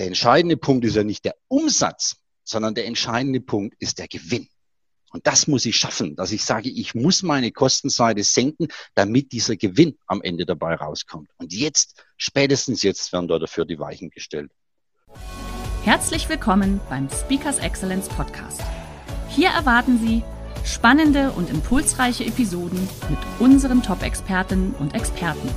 Der entscheidende Punkt ist ja nicht der Umsatz, sondern der entscheidende Punkt ist der Gewinn. Und das muss ich schaffen, dass ich sage, ich muss meine Kostenseite senken, damit dieser Gewinn am Ende dabei rauskommt. Und jetzt, spätestens jetzt, werden dafür die Weichen gestellt. Herzlich willkommen beim Speakers Excellence Podcast. Hier erwarten Sie spannende und impulsreiche Episoden mit unseren Top-Expertinnen und Experten.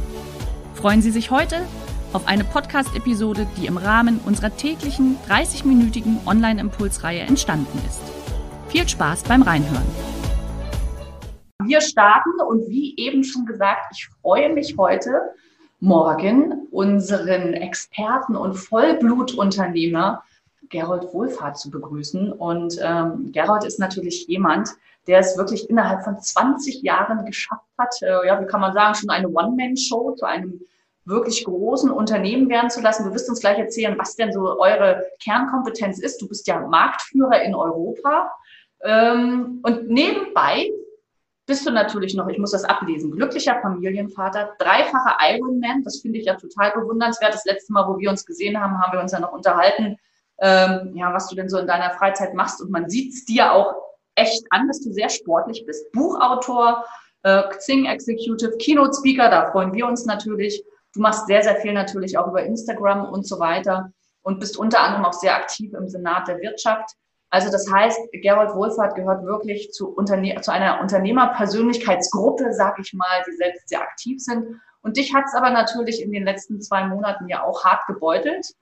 Freuen Sie sich heute auf eine Podcast-Episode, die im Rahmen unserer täglichen 30-minütigen Online-Impulsreihe entstanden ist. Viel Spaß beim Reinhören. Wir starten und wie eben schon gesagt, ich freue mich heute, morgen unseren Experten und Vollblutunternehmer Gerold Wohlfahrt zu begrüßen. Und ähm, Gerold ist natürlich jemand, der es wirklich innerhalb von 20 Jahren geschafft hat, äh, ja, wie kann man sagen, schon eine One-Man-Show zu einem wirklich großen Unternehmen werden zu lassen. Du wirst uns gleich erzählen, was denn so eure Kernkompetenz ist. Du bist ja Marktführer in Europa. Ähm, und nebenbei bist du natürlich noch, ich muss das ablesen, glücklicher Familienvater, dreifacher Ironman. Das finde ich ja total bewundernswert. Das letzte Mal, wo wir uns gesehen haben, haben wir uns ja noch unterhalten, ähm, ja, was du denn so in deiner Freizeit machst. Und man sieht es dir auch echt an, dass du sehr sportlich bist. Buchautor, äh, Xing Executive, Keynote Speaker, da freuen wir uns natürlich. Du machst sehr, sehr viel natürlich auch über Instagram und so weiter und bist unter anderem auch sehr aktiv im Senat der Wirtschaft. Also das heißt, Gerold Wohlfahrt gehört wirklich zu, Unterne zu einer Unternehmerpersönlichkeitsgruppe, sag ich mal, die selbst sehr aktiv sind. Und dich hat es aber natürlich in den letzten zwei Monaten ja auch hart gebeutelt.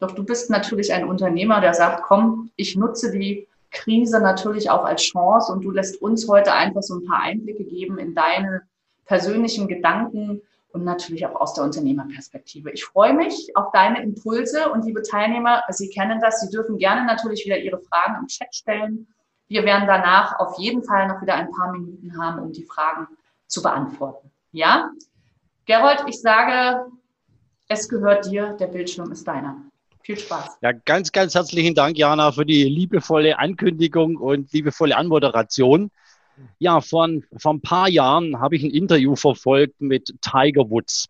Doch du bist natürlich ein Unternehmer, der sagt, komm, ich nutze die Krise natürlich auch als Chance und du lässt uns heute einfach so ein paar Einblicke geben in deine persönlichen Gedanken, und natürlich auch aus der Unternehmerperspektive. Ich freue mich auf deine Impulse und liebe Teilnehmer, Sie kennen das, Sie dürfen gerne natürlich wieder Ihre Fragen im Chat stellen. Wir werden danach auf jeden Fall noch wieder ein paar Minuten haben, um die Fragen zu beantworten. Ja? Gerold, ich sage, es gehört dir, der Bildschirm ist deiner. Viel Spaß. Ja, ganz, ganz herzlichen Dank, Jana, für die liebevolle Ankündigung und liebevolle Anmoderation. Ja, vor, vor ein paar Jahren habe ich ein Interview verfolgt mit Tiger Woods.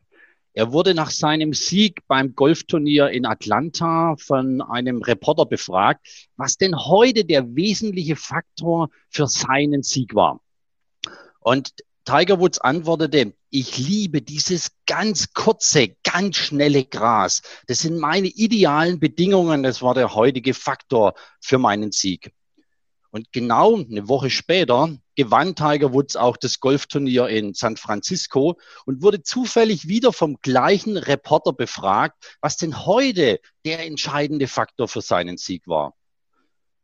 Er wurde nach seinem Sieg beim Golfturnier in Atlanta von einem Reporter befragt, was denn heute der wesentliche Faktor für seinen Sieg war. Und Tiger Woods antwortete, ich liebe dieses ganz kurze, ganz schnelle Gras. Das sind meine idealen Bedingungen. Das war der heutige Faktor für meinen Sieg. Und genau eine Woche später gewann Tiger Woods auch das Golfturnier in San Francisco und wurde zufällig wieder vom gleichen Reporter befragt, was denn heute der entscheidende Faktor für seinen Sieg war.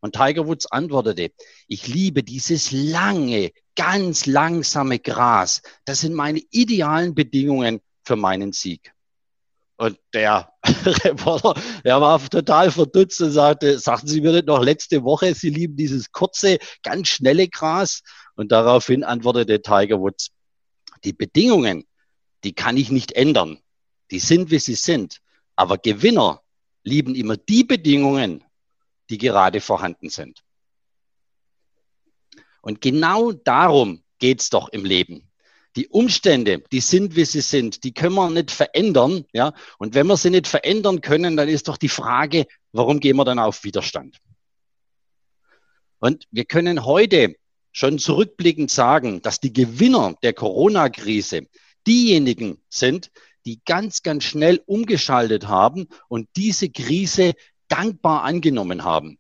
Und Tiger Woods antwortete, ich liebe dieses lange, ganz langsame Gras. Das sind meine idealen Bedingungen für meinen Sieg. Und der Reporter, der war total verdutzt und sagte, sagten Sie mir nicht noch letzte Woche, Sie lieben dieses kurze, ganz schnelle Gras? Und daraufhin antwortete Tiger Woods, die Bedingungen, die kann ich nicht ändern. Die sind, wie sie sind. Aber Gewinner lieben immer die Bedingungen, die gerade vorhanden sind. Und genau darum geht's doch im Leben die Umstände, die sind, wie sie sind, die können wir nicht verändern. Ja? Und wenn wir sie nicht verändern können, dann ist doch die Frage, warum gehen wir dann auf Widerstand? Und wir können heute schon zurückblickend sagen, dass die Gewinner der Corona-Krise diejenigen sind, die ganz, ganz schnell umgeschaltet haben und diese Krise dankbar angenommen haben.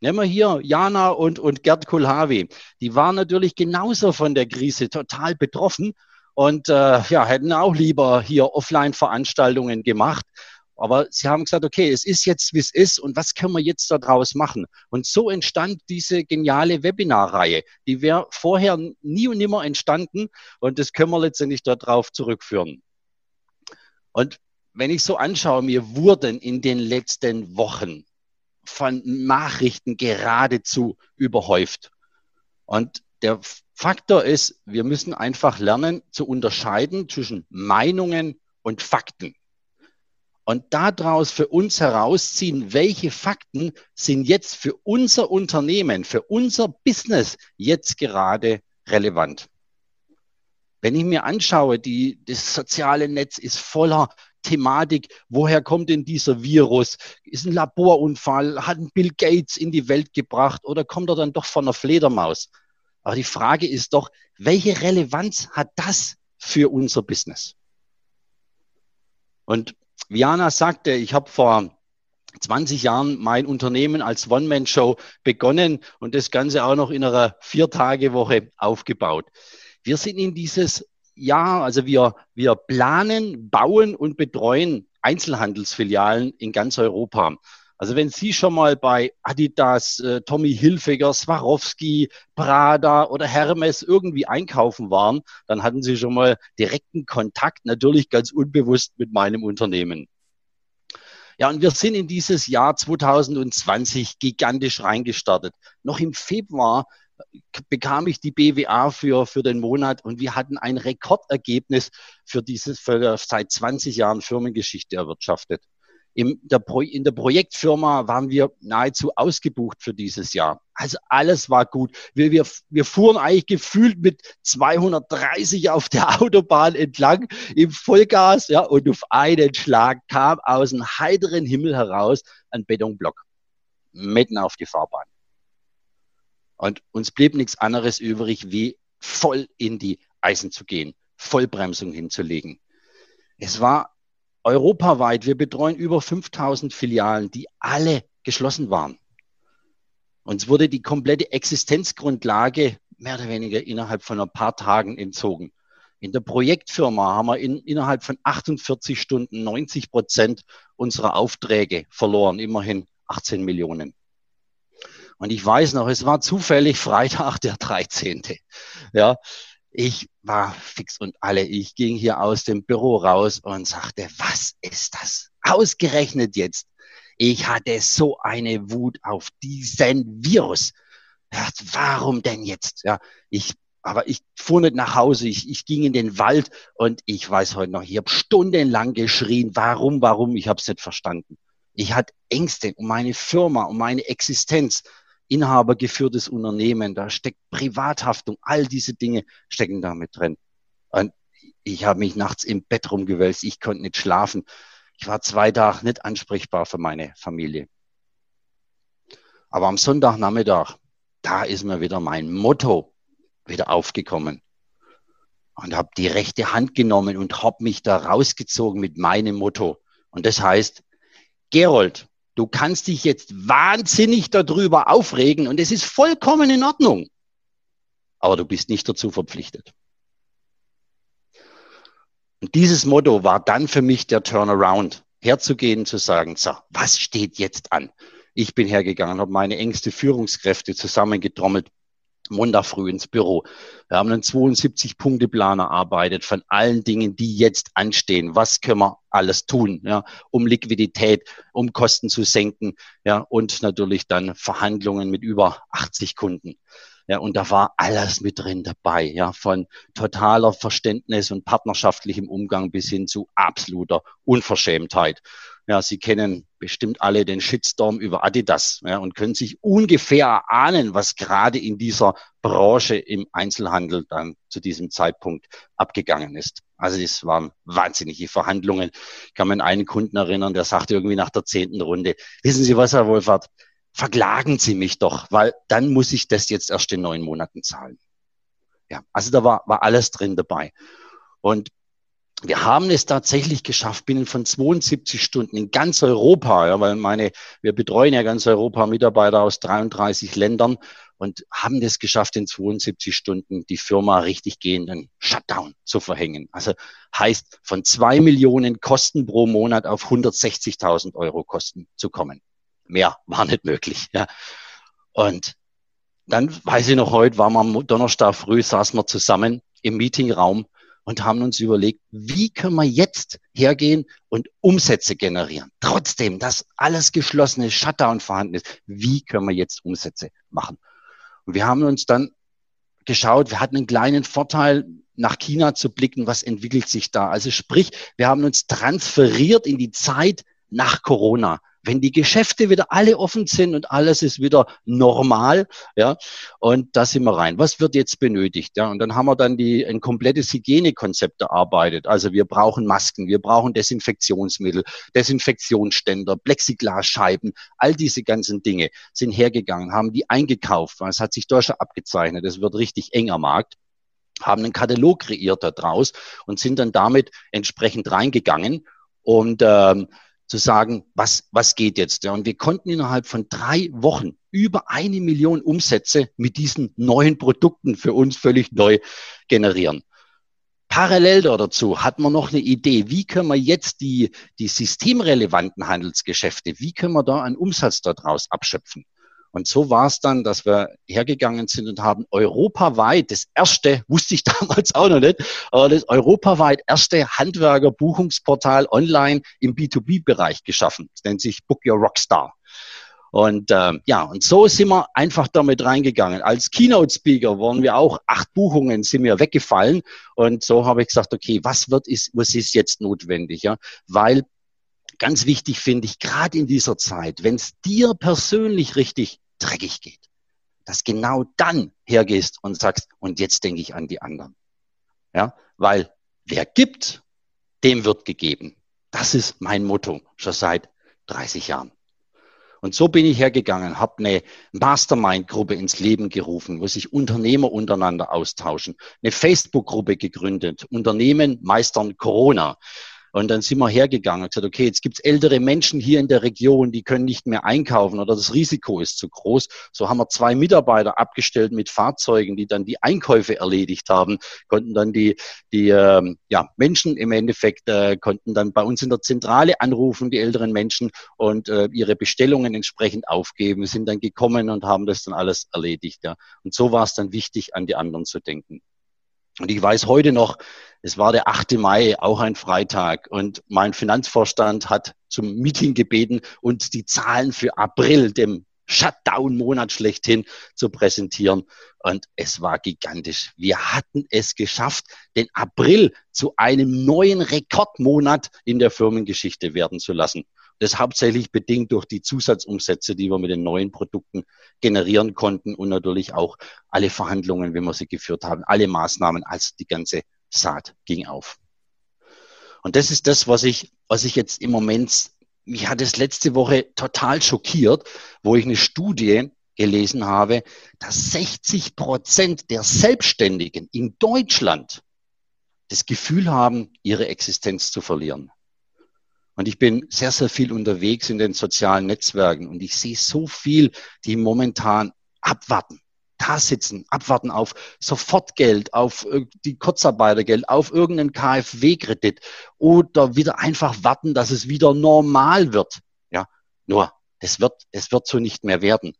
Nehmen wir hier Jana und, und Gerd Kulhavi. Die waren natürlich genauso von der Krise total betroffen und äh, ja, hätten auch lieber hier Offline-Veranstaltungen gemacht. Aber sie haben gesagt, okay, es ist jetzt, wie es ist und was können wir jetzt daraus machen? Und so entstand diese geniale Webinarreihe. Die wäre vorher nie und nimmer entstanden und das können wir letztendlich darauf zurückführen. Und wenn ich so anschaue, mir wurden in den letzten Wochen von Nachrichten geradezu überhäuft. Und der Faktor ist, wir müssen einfach lernen zu unterscheiden zwischen Meinungen und Fakten. Und daraus für uns herausziehen, welche Fakten sind jetzt für unser Unternehmen, für unser Business jetzt gerade relevant. Wenn ich mir anschaue, die, das soziale Netz ist voller Thematik, woher kommt denn dieser Virus? Ist ein Laborunfall? Hat Bill Gates in die Welt gebracht oder kommt er dann doch von einer Fledermaus? Aber die Frage ist doch, welche Relevanz hat das für unser Business? Und Viana sagte, ich habe vor 20 Jahren mein Unternehmen als One-Man-Show begonnen und das Ganze auch noch in einer Vier-Tage-Woche aufgebaut. Wir sind in dieses Jahr, also wir, wir planen, bauen und betreuen Einzelhandelsfilialen in ganz Europa. Also wenn Sie schon mal bei Adidas, äh, Tommy Hilfiger, Swarovski, Prada oder Hermes irgendwie einkaufen waren, dann hatten Sie schon mal direkten Kontakt, natürlich ganz unbewusst mit meinem Unternehmen. Ja, und wir sind in dieses Jahr 2020 gigantisch reingestartet. Noch im Februar bekam ich die BWA für, für den Monat und wir hatten ein Rekordergebnis für dieses, für seit 20 Jahren Firmengeschichte erwirtschaftet. In der, Pro in der Projektfirma waren wir nahezu ausgebucht für dieses Jahr. Also alles war gut. Wir, wir, wir fuhren eigentlich gefühlt mit 230 auf der Autobahn entlang im Vollgas, ja, und auf einen Schlag kam aus dem heiteren Himmel heraus ein Betonblock mitten auf die Fahrbahn. Und uns blieb nichts anderes übrig, wie voll in die Eisen zu gehen, Vollbremsung hinzulegen. Es war europaweit, wir betreuen über 5000 Filialen, die alle geschlossen waren. Uns wurde die komplette Existenzgrundlage mehr oder weniger innerhalb von ein paar Tagen entzogen. In der Projektfirma haben wir in, innerhalb von 48 Stunden 90 Prozent unserer Aufträge verloren, immerhin 18 Millionen. Und ich weiß noch, es war zufällig Freitag der 13. Ja, ich war fix und alle. Ich ging hier aus dem Büro raus und sagte, was ist das? Ausgerechnet jetzt. Ich hatte so eine Wut auf diesen Virus. Warum denn jetzt? Ja, ich, aber ich fuhr nicht nach Hause. Ich, ich ging in den Wald und ich weiß heute noch, ich habe stundenlang geschrien. Warum, warum? Ich habe es nicht verstanden. Ich hatte Ängste um meine Firma, um meine Existenz inhabergeführtes Unternehmen, da steckt Privathaftung, all diese Dinge stecken da mit drin. Und ich habe mich nachts im Bett rumgewälzt, ich konnte nicht schlafen. Ich war zwei Tage nicht ansprechbar für meine Familie. Aber am Sonntagnachmittag, da ist mir wieder mein Motto wieder aufgekommen. Und habe die rechte Hand genommen und habe mich da rausgezogen mit meinem Motto. Und das heißt, Gerold, Du kannst dich jetzt wahnsinnig darüber aufregen und es ist vollkommen in Ordnung. Aber du bist nicht dazu verpflichtet. Und dieses Motto war dann für mich der Turnaround, herzugehen, zu sagen, so, was steht jetzt an? Ich bin hergegangen, habe meine engste Führungskräfte zusammengetrommelt Montag früh ins Büro. Wir haben einen 72-Punkte-Plan erarbeitet von allen Dingen, die jetzt anstehen. Was können wir alles tun, ja, um Liquidität, um Kosten zu senken, ja, und natürlich dann Verhandlungen mit über 80 Kunden. Ja, und da war alles mit drin dabei, ja, von totaler Verständnis und partnerschaftlichem Umgang bis hin zu absoluter Unverschämtheit. Ja, Sie kennen bestimmt alle den Shitstorm über Adidas ja, und können sich ungefähr ahnen, was gerade in dieser Branche im Einzelhandel dann zu diesem Zeitpunkt abgegangen ist. Also das waren wahnsinnige Verhandlungen. Ich kann mich an einen Kunden erinnern, der sagte irgendwie nach der zehnten Runde, wissen Sie was, Herr Wohlfahrt, verklagen Sie mich doch, weil dann muss ich das jetzt erst in neun Monaten zahlen. Ja, also da war, war alles drin dabei. Und wir haben es tatsächlich geschafft, binnen von 72 Stunden in ganz Europa, ja, weil meine, wir betreuen ja ganz Europa Mitarbeiter aus 33 Ländern und haben es geschafft, in 72 Stunden die Firma richtig gehenden Shutdown zu verhängen. Also heißt, von zwei Millionen Kosten pro Monat auf 160.000 Euro Kosten zu kommen. Mehr war nicht möglich. Ja. Und dann weiß ich noch heute, wir am Donnerstag früh, saßen wir zusammen im Meetingraum und haben uns überlegt, wie können wir jetzt hergehen und Umsätze generieren? Trotzdem, dass alles geschlossene Shutdown vorhanden ist. Wie können wir jetzt Umsätze machen? Und wir haben uns dann geschaut, wir hatten einen kleinen Vorteil, nach China zu blicken, was entwickelt sich da. Also sprich, wir haben uns transferiert in die Zeit nach Corona wenn die Geschäfte wieder alle offen sind und alles ist wieder normal, ja, und da sind wir rein. Was wird jetzt benötigt? Ja, und dann haben wir dann die, ein komplettes Hygienekonzept erarbeitet. Also wir brauchen Masken, wir brauchen Desinfektionsmittel, Desinfektionsständer, Plexiglasscheiben, all diese ganzen Dinge sind hergegangen, haben die eingekauft, weil es hat sich schon abgezeichnet. Es wird richtig enger Markt haben einen Katalog kreiert daraus und sind dann damit entsprechend reingegangen und ähm, zu sagen, was, was geht jetzt? Ja, und wir konnten innerhalb von drei Wochen über eine Million Umsätze mit diesen neuen Produkten für uns völlig neu generieren. Parallel dazu hat man noch eine Idee, wie können wir jetzt die, die systemrelevanten Handelsgeschäfte, wie können wir da einen Umsatz daraus abschöpfen? Und so war es dann, dass wir hergegangen sind und haben europaweit das erste, wusste ich damals auch noch nicht, aber das europaweit erste Handwerker-Buchungsportal online im B2B-Bereich geschaffen. Das nennt sich Book Your Rockstar. Und äh, ja, und so sind wir einfach damit reingegangen. Als Keynote-Speaker waren wir auch, acht Buchungen sind mir weggefallen. Und so habe ich gesagt, okay, was wird ist, was ist jetzt notwendig? Ja? Weil ganz wichtig finde ich, gerade in dieser Zeit, wenn es dir persönlich richtig dreckig geht, dass genau dann hergehst und sagst, und jetzt denke ich an die anderen. Ja, weil wer gibt, dem wird gegeben. Das ist mein Motto schon seit 30 Jahren. Und so bin ich hergegangen, habe eine Mastermind-Gruppe ins Leben gerufen, wo sich Unternehmer untereinander austauschen, eine Facebook-Gruppe gegründet, Unternehmen meistern Corona. Und dann sind wir hergegangen und gesagt, okay, jetzt gibt's ältere Menschen hier in der Region, die können nicht mehr einkaufen oder das Risiko ist zu groß. So haben wir zwei Mitarbeiter abgestellt mit Fahrzeugen, die dann die Einkäufe erledigt haben, konnten dann die, die äh, ja, Menschen im Endeffekt, äh, konnten dann bei uns in der Zentrale anrufen, die älteren Menschen, und äh, ihre Bestellungen entsprechend aufgeben, sind dann gekommen und haben das dann alles erledigt. Ja. Und so war es dann wichtig, an die anderen zu denken. Und ich weiß heute noch, es war der 8. Mai, auch ein Freitag. Und mein Finanzvorstand hat zum Meeting gebeten, uns die Zahlen für April, dem Shutdown-Monat schlechthin, zu präsentieren. Und es war gigantisch. Wir hatten es geschafft, den April zu einem neuen Rekordmonat in der Firmengeschichte werden zu lassen. Das hauptsächlich bedingt durch die Zusatzumsätze, die wir mit den neuen Produkten generieren konnten und natürlich auch alle Verhandlungen, wenn wir sie geführt haben, alle Maßnahmen, als die ganze Saat ging auf. Und das ist das, was ich, was ich jetzt im Moment, mich hat es letzte Woche total schockiert, wo ich eine Studie gelesen habe, dass 60 Prozent der Selbstständigen in Deutschland das Gefühl haben, ihre Existenz zu verlieren. Und ich bin sehr, sehr viel unterwegs in den sozialen Netzwerken und ich sehe so viel, die momentan abwarten da sitzen, abwarten auf Sofortgeld, auf die Kurzarbeitergeld, auf irgendeinen KfW-Kredit oder wieder einfach warten, dass es wieder normal wird. Ja, nur, es wird, es wird so nicht mehr werden.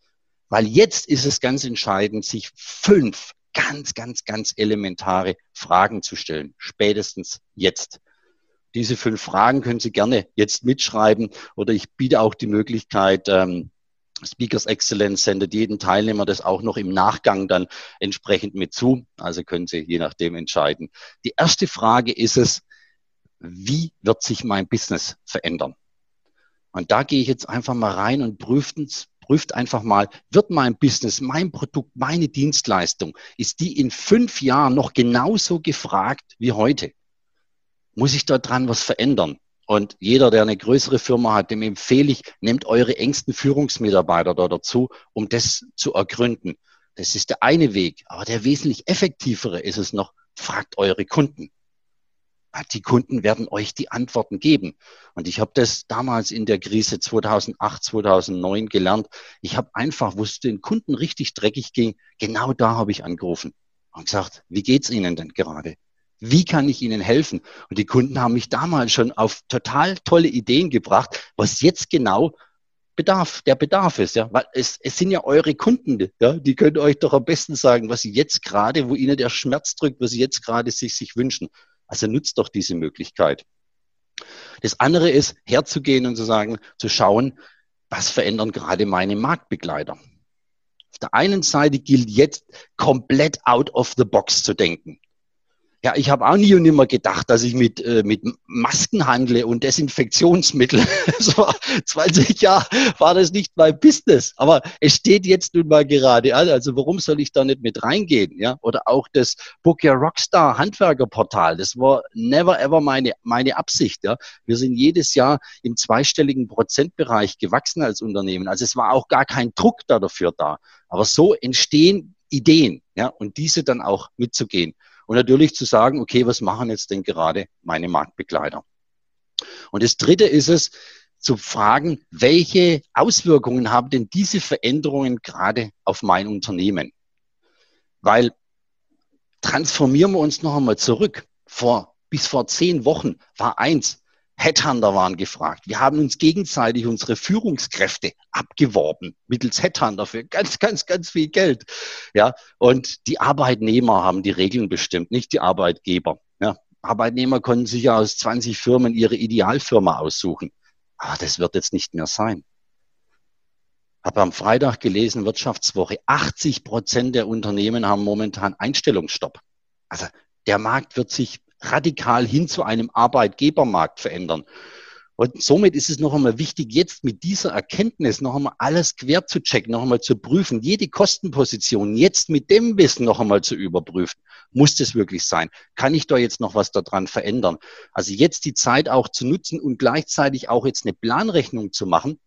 Weil jetzt ist es ganz entscheidend, sich fünf ganz, ganz, ganz elementare Fragen zu stellen. Spätestens jetzt. Diese fünf Fragen können Sie gerne jetzt mitschreiben oder ich biete auch die Möglichkeit, ähm, Speakers Excellence sendet jeden Teilnehmer das auch noch im Nachgang dann entsprechend mit zu. Also können Sie je nachdem entscheiden. Die erste Frage ist es, wie wird sich mein Business verändern? Und da gehe ich jetzt einfach mal rein und prüft, prüft einfach mal, wird mein Business, mein Produkt, meine Dienstleistung, ist die in fünf Jahren noch genauso gefragt wie heute? Muss ich da dran was verändern? Und jeder, der eine größere Firma hat, dem empfehle ich, nehmt eure engsten Führungsmitarbeiter da dazu, um das zu ergründen. Das ist der eine Weg. Aber der wesentlich effektivere ist es noch, fragt eure Kunden. Die Kunden werden euch die Antworten geben. Und ich habe das damals in der Krise 2008, 2009 gelernt. Ich habe einfach, wo es den Kunden richtig dreckig ging, genau da habe ich angerufen und gesagt, wie geht's Ihnen denn gerade? Wie kann ich Ihnen helfen? Und die Kunden haben mich damals schon auf total tolle Ideen gebracht, was jetzt genau Bedarf, der Bedarf ist, ja, weil es, es sind ja eure Kunden, ja, die können euch doch am besten sagen, was sie jetzt gerade, wo ihnen der Schmerz drückt, was sie jetzt gerade sich, sich wünschen. Also nutzt doch diese Möglichkeit. Das andere ist, herzugehen und zu sagen, zu schauen, was verändern gerade meine Marktbegleiter. Auf der einen Seite gilt jetzt komplett out of the box zu denken. Ja, ich habe auch nie und nimmer gedacht, dass ich mit, äh, mit Masken handle und Desinfektionsmittel. Das war 20 Jahre war das nicht mein Business. Aber es steht jetzt nun mal gerade an. Also warum soll ich da nicht mit reingehen? Ja, oder auch das Book Your Rockstar Handwerkerportal. Das war never ever meine, meine Absicht. Ja, wir sind jedes Jahr im zweistelligen Prozentbereich gewachsen als Unternehmen. Also es war auch gar kein Druck da dafür da. Aber so entstehen Ideen. Ja, und diese dann auch mitzugehen. Und natürlich zu sagen, okay, was machen jetzt denn gerade meine Marktbegleiter? Und das Dritte ist es, zu fragen, welche Auswirkungen haben denn diese Veränderungen gerade auf mein Unternehmen? Weil transformieren wir uns noch einmal zurück. Vor, bis vor zehn Wochen war eins, Headhunter waren gefragt. Wir haben uns gegenseitig unsere Führungskräfte abgeworben mittels Headhunter für ganz, ganz, ganz viel Geld. Ja, und die Arbeitnehmer haben die Regeln bestimmt, nicht die Arbeitgeber. Ja, Arbeitnehmer konnten sich ja aus 20 Firmen ihre Idealfirma aussuchen. Aber das wird jetzt nicht mehr sein. Habe am Freitag gelesen, Wirtschaftswoche, 80 Prozent der Unternehmen haben momentan Einstellungsstopp. Also der Markt wird sich radikal hin zu einem Arbeitgebermarkt verändern. Und somit ist es noch einmal wichtig, jetzt mit dieser Erkenntnis noch einmal alles quer zu checken, noch einmal zu prüfen, jede Kostenposition jetzt mit dem Wissen noch einmal zu überprüfen. Muss das wirklich sein? Kann ich da jetzt noch was daran verändern? Also jetzt die Zeit auch zu nutzen und gleichzeitig auch jetzt eine Planrechnung zu machen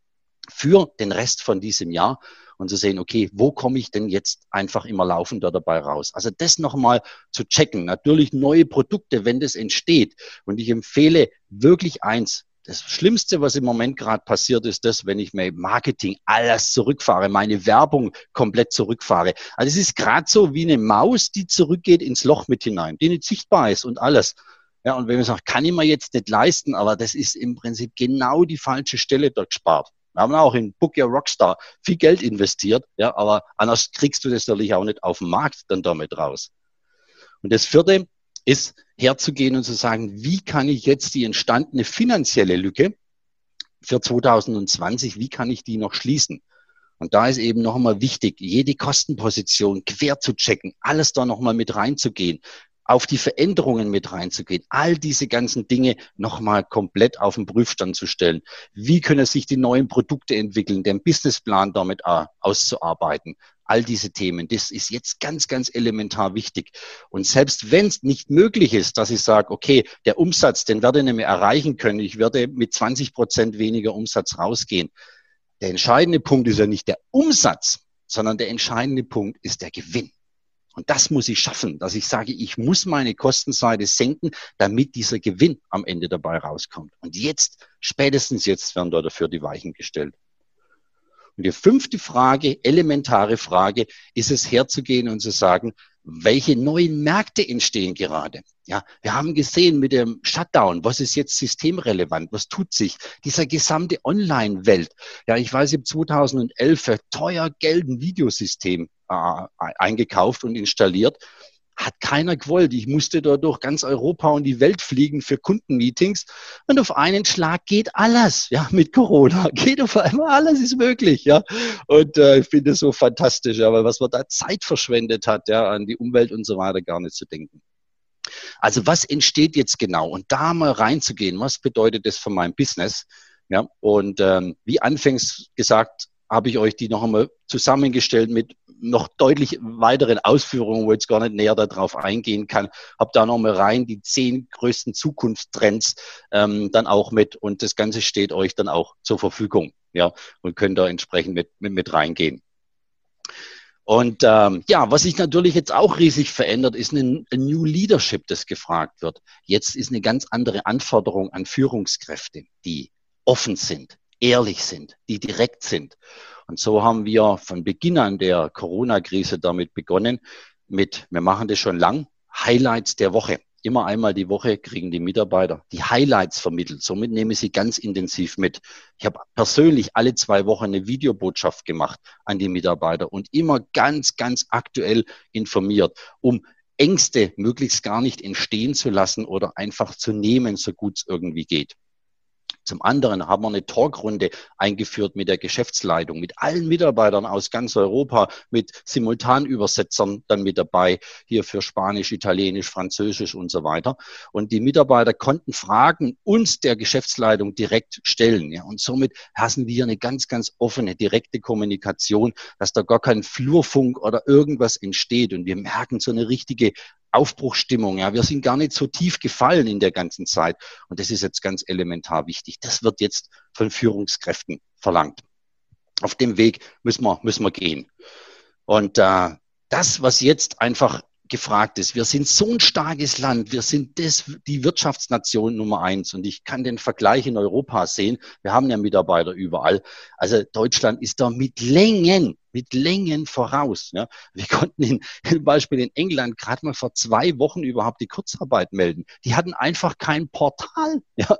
für den Rest von diesem Jahr und zu sehen, okay, wo komme ich denn jetzt einfach immer laufender dabei raus? Also das nochmal zu checken. Natürlich neue Produkte, wenn das entsteht. Und ich empfehle wirklich eins, das Schlimmste, was im Moment gerade passiert, ist das, wenn ich mein Marketing alles zurückfahre, meine Werbung komplett zurückfahre. Also es ist gerade so wie eine Maus, die zurückgeht ins Loch mit hinein, die nicht sichtbar ist und alles. Ja, und wenn man sagt, kann ich mir jetzt nicht leisten, aber das ist im Prinzip genau die falsche Stelle dort gespart. Wir haben auch in Book Your Rockstar viel Geld investiert, ja, aber anders kriegst du das natürlich auch nicht auf dem Markt dann damit raus. Und das vierte ist herzugehen und zu sagen, wie kann ich jetzt die entstandene finanzielle Lücke für 2020, wie kann ich die noch schließen? Und da ist eben noch einmal wichtig, jede Kostenposition quer zu checken, alles da noch mal mit reinzugehen auf die Veränderungen mit reinzugehen, all diese ganzen Dinge nochmal komplett auf den Prüfstand zu stellen. Wie können sich die neuen Produkte entwickeln, den Businessplan damit äh, auszuarbeiten? All diese Themen, das ist jetzt ganz, ganz elementar wichtig. Und selbst wenn es nicht möglich ist, dass ich sage, okay, der Umsatz, den werde ich nicht mehr erreichen können, ich werde mit 20 Prozent weniger Umsatz rausgehen. Der entscheidende Punkt ist ja nicht der Umsatz, sondern der entscheidende Punkt ist der Gewinn. Und das muss ich schaffen, dass ich sage, ich muss meine Kostenseite senken, damit dieser Gewinn am Ende dabei rauskommt. Und jetzt, spätestens jetzt, werden dort dafür die Weichen gestellt. Und die fünfte Frage, elementare Frage, ist es herzugehen und zu sagen, welche neuen Märkte entstehen gerade? Ja, wir haben gesehen mit dem Shutdown, was ist jetzt systemrelevant? Was tut sich? Dieser gesamte Online-Welt. Ja, ich weiß, ich habe 2011 für teuer Geld ein Videosystem äh, eingekauft und installiert. Hat keiner gewollt. Ich musste da durch ganz Europa und die Welt fliegen für Kundenmeetings. Und auf einen Schlag geht alles, ja, mit Corona. Geht auf einmal alles ist möglich, ja. Und äh, ich finde es so fantastisch, aber was man da Zeit verschwendet hat, ja, an die Umwelt und so weiter gar nicht zu denken. Also was entsteht jetzt genau? Und da mal reinzugehen, was bedeutet das für mein Business? Ja, und ähm, wie anfangs gesagt, habe ich euch die noch einmal zusammengestellt mit noch deutlich weiteren Ausführungen, wo ich jetzt gar nicht näher darauf eingehen kann. Habe da noch mal rein die zehn größten Zukunftstrends ähm, dann auch mit und das Ganze steht euch dann auch zur Verfügung, ja, und könnt da entsprechend mit, mit, mit reingehen. Und ähm, ja, was sich natürlich jetzt auch riesig verändert, ist ein New Leadership, das gefragt wird. Jetzt ist eine ganz andere Anforderung an Führungskräfte, die offen sind, ehrlich sind, die direkt sind. Und so haben wir von Beginn an der Corona-Krise damit begonnen, mit, wir machen das schon lang, Highlights der Woche. Immer einmal die Woche kriegen die Mitarbeiter die Highlights vermittelt. Somit nehme ich sie ganz intensiv mit. Ich habe persönlich alle zwei Wochen eine Videobotschaft gemacht an die Mitarbeiter und immer ganz, ganz aktuell informiert, um Ängste möglichst gar nicht entstehen zu lassen oder einfach zu nehmen, so gut es irgendwie geht. Zum anderen haben wir eine Talkrunde eingeführt mit der Geschäftsleitung, mit allen Mitarbeitern aus ganz Europa, mit Simultanübersetzern dann mit dabei, hier für Spanisch, Italienisch, Französisch und so weiter. Und die Mitarbeiter konnten Fragen uns der Geschäftsleitung direkt stellen. Ja. Und somit hassen wir eine ganz, ganz offene, direkte Kommunikation, dass da gar kein Flurfunk oder irgendwas entsteht. Und wir merken so eine richtige Aufbruchstimmung. Ja, wir sind gar nicht so tief gefallen in der ganzen Zeit. Und das ist jetzt ganz elementar wichtig. Das wird jetzt von Führungskräften verlangt. Auf dem Weg müssen wir, müssen wir gehen. Und äh, das, was jetzt einfach gefragt ist. Wir sind so ein starkes Land. Wir sind das, die Wirtschaftsnation Nummer eins. Und ich kann den Vergleich in Europa sehen. Wir haben ja Mitarbeiter überall. Also Deutschland ist da mit Längen mit Längen voraus. Ja. Wir konnten in, zum Beispiel in England gerade mal vor zwei Wochen überhaupt die Kurzarbeit melden. Die hatten einfach kein Portal, ja,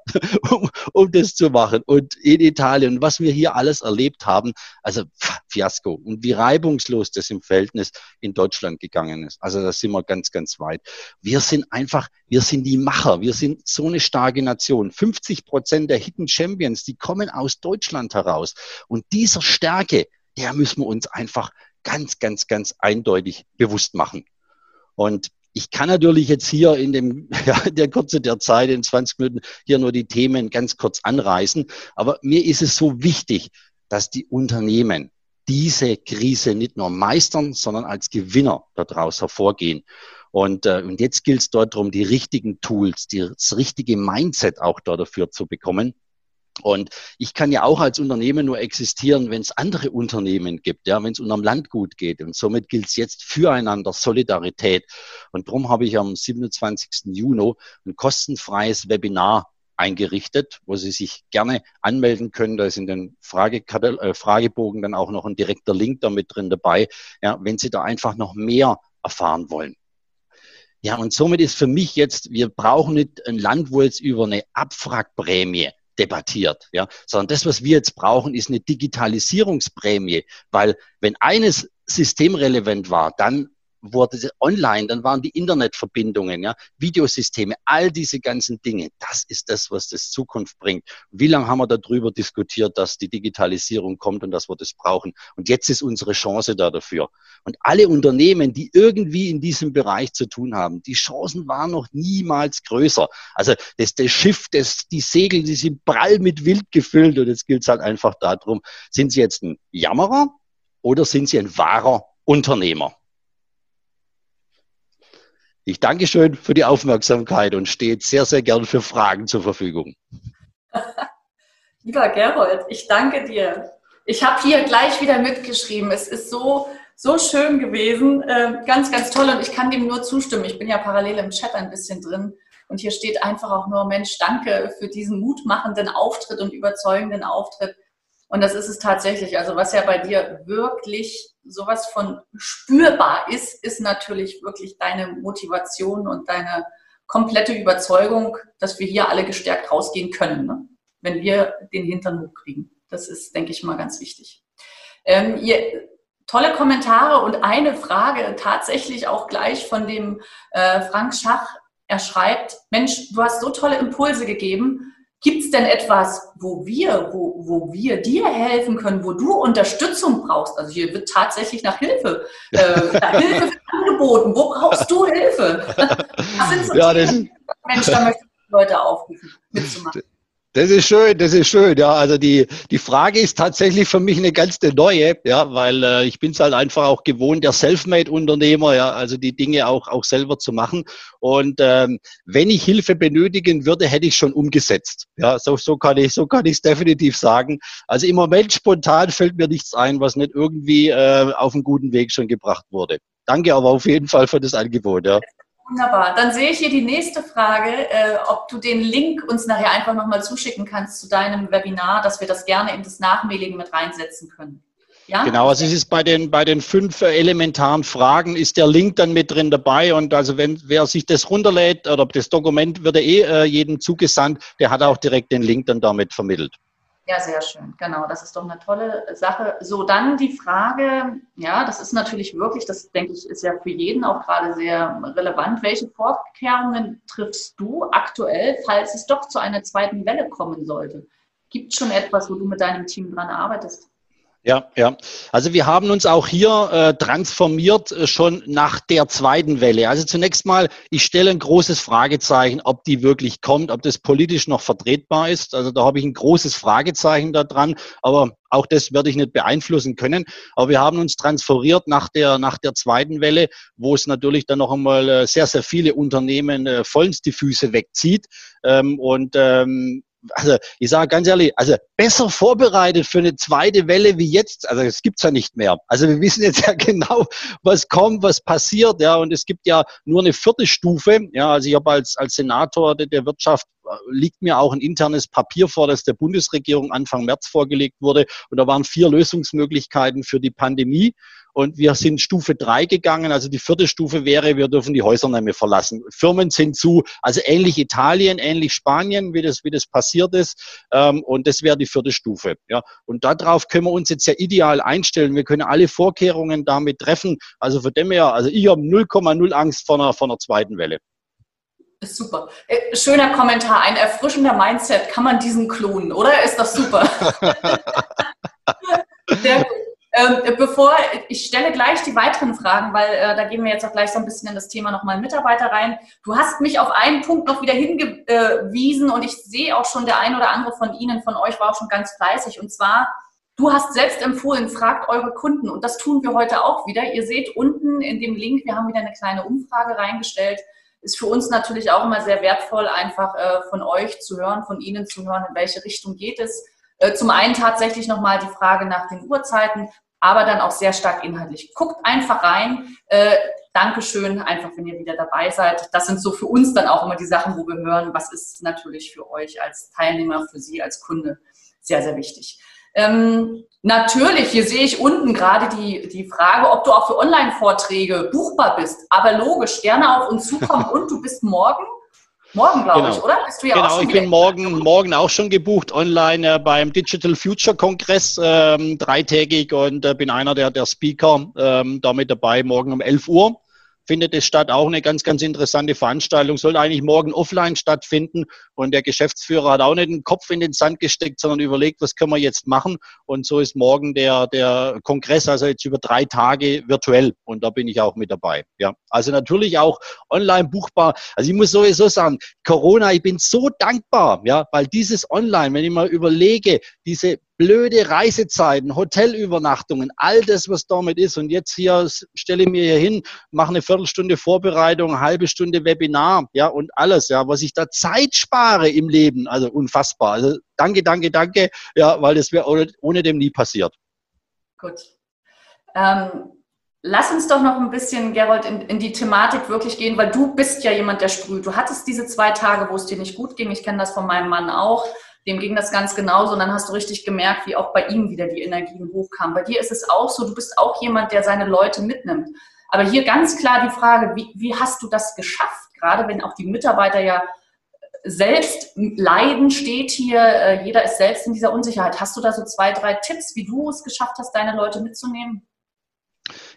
um, um das zu machen. Und in Italien, was wir hier alles erlebt haben, also Fiasko. Und wie reibungslos das im Verhältnis in Deutschland gegangen ist. Also da sind wir ganz, ganz weit. Wir sind einfach, wir sind die Macher. Wir sind so eine starke Nation. 50 Prozent der Hidden Champions, die kommen aus Deutschland heraus. Und dieser Stärke, der müssen wir uns einfach ganz, ganz, ganz eindeutig bewusst machen. Und ich kann natürlich jetzt hier in dem, ja, der Kürze der Zeit, in 20 Minuten, hier nur die Themen ganz kurz anreißen. Aber mir ist es so wichtig, dass die Unternehmen diese Krise nicht nur meistern, sondern als Gewinner daraus hervorgehen. Und, äh, und jetzt gilt es dort darum, die richtigen Tools, die, das richtige Mindset auch da dafür zu bekommen. Und ich kann ja auch als Unternehmen nur existieren, wenn es andere Unternehmen gibt, ja, wenn es unserem Land gut geht. Und somit gilt es jetzt füreinander Solidarität. Und darum habe ich am 27. Juni ein kostenfreies Webinar eingerichtet, wo Sie sich gerne anmelden können. Da ist in den Fragekatal äh, Fragebogen dann auch noch ein direkter Link damit drin dabei, ja, wenn Sie da einfach noch mehr erfahren wollen. Ja, und somit ist für mich jetzt, wir brauchen nicht ein Land, wo jetzt über eine Abwrackprämie debattiert, ja, sondern das, was wir jetzt brauchen, ist eine Digitalisierungsprämie, weil wenn eines systemrelevant war, dann wurde online, dann waren die Internetverbindungen, ja, Videosysteme, all diese ganzen Dinge. Das ist das, was das Zukunft bringt. Wie lange haben wir darüber diskutiert, dass die Digitalisierung kommt und dass wir das brauchen? Und jetzt ist unsere Chance da dafür. Und alle Unternehmen, die irgendwie in diesem Bereich zu tun haben, die Chancen waren noch niemals größer. Also das, das Schiff, das, die Segel, die sind prall mit Wild gefüllt und jetzt gilt es halt einfach darum, sind sie jetzt ein Jammerer oder sind sie ein wahrer Unternehmer? Ich danke schön für die Aufmerksamkeit und stehe sehr, sehr gern für Fragen zur Verfügung. Lieber Gerold, ich danke dir. Ich habe hier gleich wieder mitgeschrieben. Es ist so, so schön gewesen. Ähm, ganz, ganz toll und ich kann dem nur zustimmen. Ich bin ja parallel im Chat ein bisschen drin. Und hier steht einfach auch nur, Mensch, danke für diesen mutmachenden Auftritt und überzeugenden Auftritt. Und das ist es tatsächlich. Also was ja bei dir wirklich sowas von spürbar ist, ist natürlich wirklich deine Motivation und deine komplette Überzeugung, dass wir hier alle gestärkt rausgehen können, ne? wenn wir den Hintern hochkriegen. Das ist, denke ich mal, ganz wichtig. Ähm, ihr, tolle Kommentare und eine Frage tatsächlich auch gleich von dem äh, Frank Schach. Er schreibt, Mensch, du hast so tolle Impulse gegeben. Gibt es denn etwas, wo wir, wo, wo wir dir helfen können, wo du Unterstützung brauchst? Also hier wird tatsächlich nach Hilfe, äh, nach Hilfe angeboten. Wo brauchst du Hilfe? Was sind so ja, Themen, Mensch, da möchte ich Leute aufrufen, mitzumachen. Das ist schön, das ist schön. Ja, also die, die Frage ist tatsächlich für mich eine ganz neue, ja, weil äh, ich bin es halt einfach auch gewohnt, der Selfmade-Unternehmer, ja, also die Dinge auch, auch selber zu machen. Und ähm, wenn ich Hilfe benötigen würde, hätte ich schon umgesetzt. Ja, so, so kann ich, so kann ich es definitiv sagen. Also im Moment spontan fällt mir nichts ein, was nicht irgendwie äh, auf einen guten Weg schon gebracht wurde. Danke aber auf jeden Fall für das Angebot. Ja. Wunderbar. Dann sehe ich hier die nächste Frage, äh, ob du den Link uns nachher einfach nochmal zuschicken kannst zu deinem Webinar, dass wir das gerne in das Nachmailing mit reinsetzen können. Ja? Genau, also es ist bei den, bei den fünf elementaren Fragen ist der Link dann mit drin dabei und also wenn wer sich das runterlädt oder das Dokument wird eh äh, jedem zugesandt, der hat auch direkt den Link dann damit vermittelt. Ja, sehr schön. Genau, das ist doch eine tolle Sache. So, dann die Frage, ja, das ist natürlich wirklich, das denke ich, ist ja für jeden auch gerade sehr relevant. Welche Vorkehrungen triffst du aktuell, falls es doch zu einer zweiten Welle kommen sollte? Gibt es schon etwas, wo du mit deinem Team dran arbeitest? Ja, ja. Also wir haben uns auch hier äh, transformiert äh, schon nach der zweiten Welle. Also zunächst mal, ich stelle ein großes Fragezeichen, ob die wirklich kommt, ob das politisch noch vertretbar ist. Also da habe ich ein großes Fragezeichen da dran, aber auch das werde ich nicht beeinflussen können. Aber wir haben uns transferiert nach der, nach der zweiten Welle, wo es natürlich dann noch einmal äh, sehr, sehr viele Unternehmen äh, vollends die Füße wegzieht. Ähm, und ähm, also ich sage ganz ehrlich, also besser vorbereitet für eine zweite Welle wie jetzt, also es gibt's ja nicht mehr. Also wir wissen jetzt ja genau, was kommt, was passiert, ja, und es gibt ja nur eine vierte Stufe. Ja, also ich habe als, als Senator der Wirtschaft äh, liegt mir auch ein internes Papier vor, das der Bundesregierung Anfang März vorgelegt wurde. Und da waren vier Lösungsmöglichkeiten für die Pandemie. Und wir sind Stufe drei gegangen. Also die vierte Stufe wäre, wir dürfen die Häuser nicht mehr verlassen. Firmen sind zu, also ähnlich Italien, ähnlich Spanien, wie das, wie das passiert ist. Ähm, und das wäre die vierte Stufe. Ja. Und darauf können wir uns jetzt ja ideal einstellen. Wir können alle Vorkehrungen damit treffen. Also von dem her, also ich habe 0,0 Angst vor einer, vor einer zweiten Welle. Ist super. Äh, schöner Kommentar. Ein erfrischender Mindset. Kann man diesen klonen, oder? Ist das super? Sehr gut. Ähm, bevor ich stelle gleich die weiteren Fragen, weil äh, da gehen wir jetzt auch gleich so ein bisschen in das Thema nochmal Mitarbeiter rein. Du hast mich auf einen Punkt noch wieder hingewiesen und ich sehe auch schon, der ein oder andere von Ihnen, von euch war auch schon ganz fleißig. Und zwar, du hast selbst empfohlen, fragt eure Kunden. Und das tun wir heute auch wieder. Ihr seht unten in dem Link, wir haben wieder eine kleine Umfrage reingestellt. Ist für uns natürlich auch immer sehr wertvoll, einfach äh, von euch zu hören, von Ihnen zu hören, in welche Richtung geht es. Äh, zum einen tatsächlich nochmal die Frage nach den Uhrzeiten, aber dann auch sehr stark inhaltlich. Guckt einfach rein. Äh, Dankeschön, einfach wenn ihr wieder dabei seid. Das sind so für uns dann auch immer die Sachen, wo wir hören, was ist natürlich für euch als Teilnehmer, für Sie als Kunde sehr, sehr wichtig. Ähm, natürlich, hier sehe ich unten gerade die, die Frage, ob du auch für Online-Vorträge buchbar bist. Aber logisch, gerne auf uns zukommen und du bist morgen Morgen, glaube genau. ich, oder? Bist du ja genau, auch schon ich bin morgen, morgen auch schon gebucht online äh, beim Digital Future Kongress, ähm, dreitägig und äh, bin einer der, der Speaker ähm, da mit dabei, morgen um 11 Uhr findet es statt. Auch eine ganz, ganz interessante Veranstaltung. Soll eigentlich morgen offline stattfinden. Und der Geschäftsführer hat auch nicht den Kopf in den Sand gesteckt, sondern überlegt, was können wir jetzt machen. Und so ist morgen der, der Kongress, also jetzt über drei Tage virtuell. Und da bin ich auch mit dabei. Ja, also natürlich auch online buchbar. Also ich muss sowieso sagen, Corona, ich bin so dankbar, ja, weil dieses Online, wenn ich mal überlege, diese blöde Reisezeiten, Hotelübernachtungen, all das, was damit ist. Und jetzt hier stelle ich mir hier hin, mache eine Viertelstunde Vorbereitung, eine halbe Stunde Webinar, ja, und alles, ja, was ich da Zeit spare im Leben, also unfassbar. Also danke, danke, danke, ja, weil das wäre ohne, ohne dem nie passiert. Gut. Ähm, lass uns doch noch ein bisschen, Gerold, in, in, die Thematik wirklich gehen, weil du bist ja jemand, der sprüht. Du hattest diese zwei Tage, wo es dir nicht gut ging. Ich kenne das von meinem Mann auch dem ging das ganz genauso. Und dann hast du richtig gemerkt, wie auch bei ihm wieder die Energien hochkamen. Bei dir ist es auch so, du bist auch jemand, der seine Leute mitnimmt. Aber hier ganz klar die Frage, wie, wie hast du das geschafft? Gerade wenn auch die Mitarbeiter ja selbst leiden steht hier, äh, jeder ist selbst in dieser Unsicherheit. Hast du da so zwei, drei Tipps, wie du es geschafft hast, deine Leute mitzunehmen?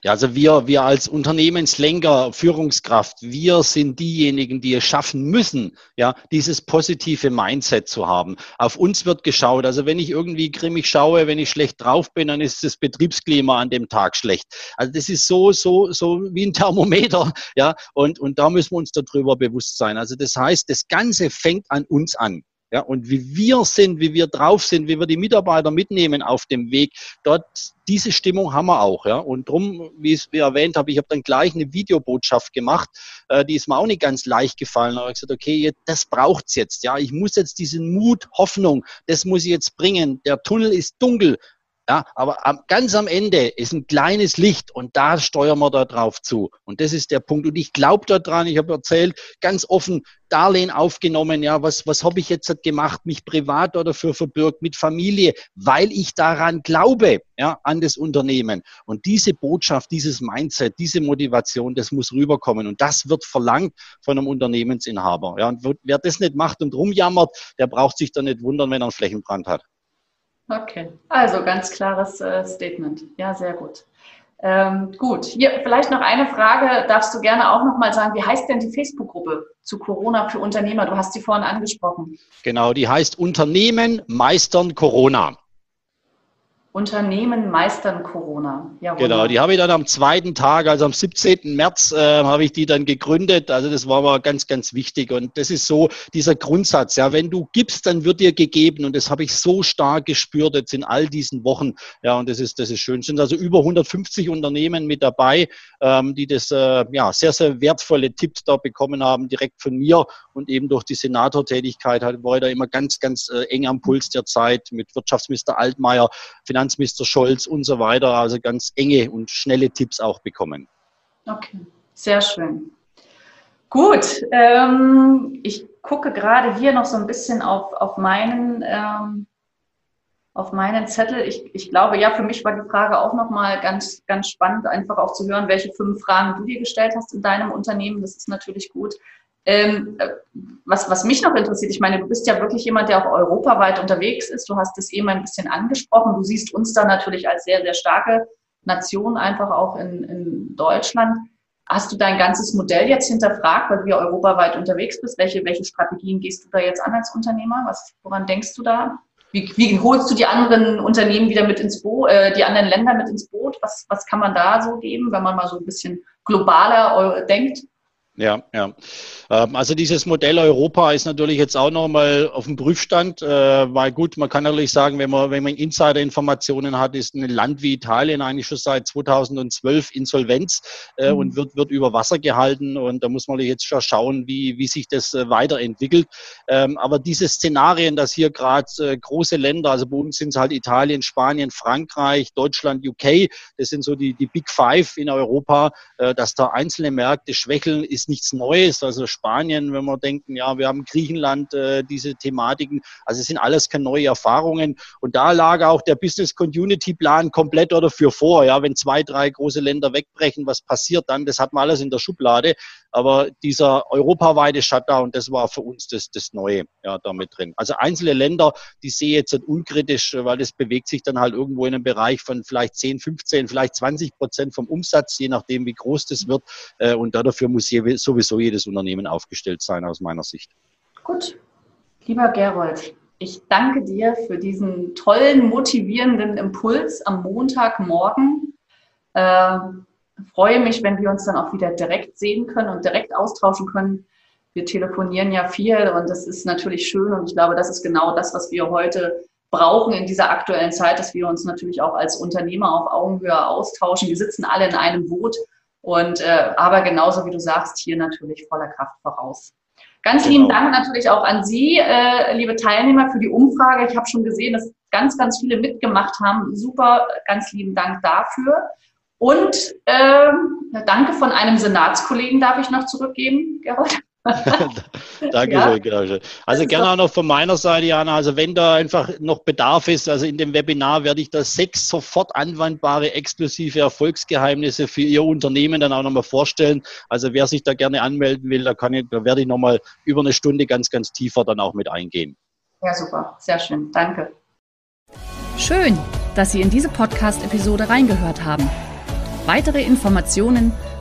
Ja, also wir, wir als Unternehmenslenker, Führungskraft, wir sind diejenigen, die es schaffen müssen, ja, dieses positive Mindset zu haben. Auf uns wird geschaut. Also wenn ich irgendwie grimmig schaue, wenn ich schlecht drauf bin, dann ist das Betriebsklima an dem Tag schlecht. Also das ist so, so, so wie ein Thermometer, ja, und, und da müssen wir uns darüber bewusst sein. Also das heißt, das Ganze fängt an uns an. Ja, und wie wir sind, wie wir drauf sind, wie wir die Mitarbeiter mitnehmen auf dem Weg, dort diese Stimmung haben wir auch. Ja. Und drum, wie ich es erwähnt habe, ich habe dann gleich eine Videobotschaft gemacht, äh, die ist mir auch nicht ganz leicht gefallen. Habe ich gesagt, okay, das braucht's jetzt. Ja, ich muss jetzt diesen Mut, Hoffnung, das muss ich jetzt bringen. Der Tunnel ist dunkel. Ja, aber am, ganz am Ende ist ein kleines Licht und da steuern wir da drauf zu. Und das ist der Punkt. Und ich glaube daran, ich habe erzählt, ganz offen Darlehen aufgenommen, ja, was, was habe ich jetzt gemacht, mich privat dafür verbürgt, mit Familie, weil ich daran glaube, ja, an das Unternehmen. Und diese Botschaft, dieses Mindset, diese Motivation, das muss rüberkommen. Und das wird verlangt von einem Unternehmensinhaber. Ja, und wer das nicht macht und rumjammert, der braucht sich da nicht wundern, wenn er einen Flächenbrand hat. Okay, also ganz klares äh, Statement. Ja, sehr gut. Ähm, gut, hier vielleicht noch eine Frage. Darfst du gerne auch noch mal sagen, wie heißt denn die Facebook-Gruppe zu Corona für Unternehmer? Du hast sie vorhin angesprochen. Genau, die heißt Unternehmen meistern Corona. Unternehmen meistern Corona. Ja, genau, die habe ich dann am zweiten Tag, also am 17. März, äh, habe ich die dann gegründet. Also das war mal ganz, ganz wichtig. Und das ist so dieser Grundsatz, ja, wenn du gibst, dann wird dir gegeben. Und das habe ich so stark gespürt jetzt in all diesen Wochen. Ja, und das ist, das ist schön. Es sind also über 150 Unternehmen mit dabei, ähm, die das äh, ja, sehr, sehr wertvolle Tipps da bekommen haben, direkt von mir und eben durch die Senatortätigkeit halt, war ich da immer ganz, ganz äh, eng am Puls der Zeit mit Wirtschaftsminister Altmaier, Finanz Finanzminister Scholz und so weiter, also ganz enge und schnelle Tipps auch bekommen. Okay, sehr schön. Gut, ähm, ich gucke gerade hier noch so ein bisschen auf, auf meinen ähm, auf meinen Zettel. Ich, ich glaube, ja, für mich war die Frage auch nochmal ganz, ganz spannend, einfach auch zu hören, welche fünf Fragen du dir gestellt hast in deinem Unternehmen. Das ist natürlich gut. Ähm, äh, was, was mich noch interessiert, ich meine, du bist ja wirklich jemand, der auch europaweit unterwegs ist. Du hast es eben ein bisschen angesprochen. Du siehst uns da natürlich als sehr, sehr starke Nation, einfach auch in, in Deutschland. Hast du dein ganzes Modell jetzt hinterfragt, weil du ja europaweit unterwegs bist? Welche, welche Strategien gehst du da jetzt an als Unternehmer? Was, woran denkst du da? Wie, wie holst du die anderen Unternehmen wieder mit ins Boot, äh, die anderen Länder mit ins Boot? Was, was kann man da so geben, wenn man mal so ein bisschen globaler äh, denkt? Ja, ja. Ähm, also dieses Modell Europa ist natürlich jetzt auch nochmal auf dem Prüfstand, äh, weil gut, man kann natürlich sagen, wenn man, wenn man Insider-Informationen hat, ist ein Land wie Italien eigentlich schon seit 2012 Insolvenz äh, mhm. und wird, wird über Wasser gehalten und da muss man jetzt schon schauen, wie, wie sich das äh, weiterentwickelt. Ähm, aber diese Szenarien, dass hier gerade große Länder, also bei uns sind es halt Italien, Spanien, Frankreich, Deutschland, UK, das sind so die, die Big Five in Europa, dass da einzelne Märkte schwächeln, ist nichts Neues. Also Spanien, wenn wir denken, ja, wir haben Griechenland, äh, diese Thematiken. Also es sind alles keine neue Erfahrungen. Und da lag auch der Business Community Plan komplett oder für vor. Ja, wenn zwei, drei große Länder wegbrechen, was passiert dann? Das hat man alles in der Schublade. Aber dieser europaweite Shutdown, das war für uns das, das Neue ja, damit drin. Also einzelne Länder, die sehe ich jetzt unkritisch, weil das bewegt sich dann halt irgendwo in einem Bereich von vielleicht 10, 15, vielleicht 20 Prozent vom Umsatz, je nachdem, wie groß das wird. Äh, und dafür muss sowieso jedes Unternehmen aufgestellt sein, aus meiner Sicht. Gut. Lieber Gerold, ich danke dir für diesen tollen, motivierenden Impuls am Montagmorgen. Äh, freue mich, wenn wir uns dann auch wieder direkt sehen können und direkt austauschen können. Wir telefonieren ja viel und das ist natürlich schön und ich glaube, das ist genau das, was wir heute brauchen in dieser aktuellen Zeit, dass wir uns natürlich auch als Unternehmer auf Augenhöhe austauschen. Wir sitzen alle in einem Boot und äh, aber genauso wie du sagst, hier natürlich voller Kraft voraus. Ganz genau. lieben Dank natürlich auch an Sie, äh, liebe Teilnehmer, für die Umfrage. Ich habe schon gesehen, dass ganz, ganz viele mitgemacht haben. Super, ganz lieben Dank dafür. Und äh, danke von einem Senatskollegen darf ich noch zurückgeben, Gerald. Danke ja. schön, genau. Also gerne auch noch von meiner Seite, Jana, also wenn da einfach noch Bedarf ist, also in dem Webinar werde ich da sechs sofort anwendbare exklusive Erfolgsgeheimnisse für Ihr Unternehmen dann auch nochmal vorstellen. Also wer sich da gerne anmelden will, da, kann ich, da werde ich nochmal über eine Stunde ganz, ganz tiefer dann auch mit eingehen. Ja, super. Sehr schön. Danke. Schön, dass Sie in diese Podcast-Episode reingehört haben. Weitere Informationen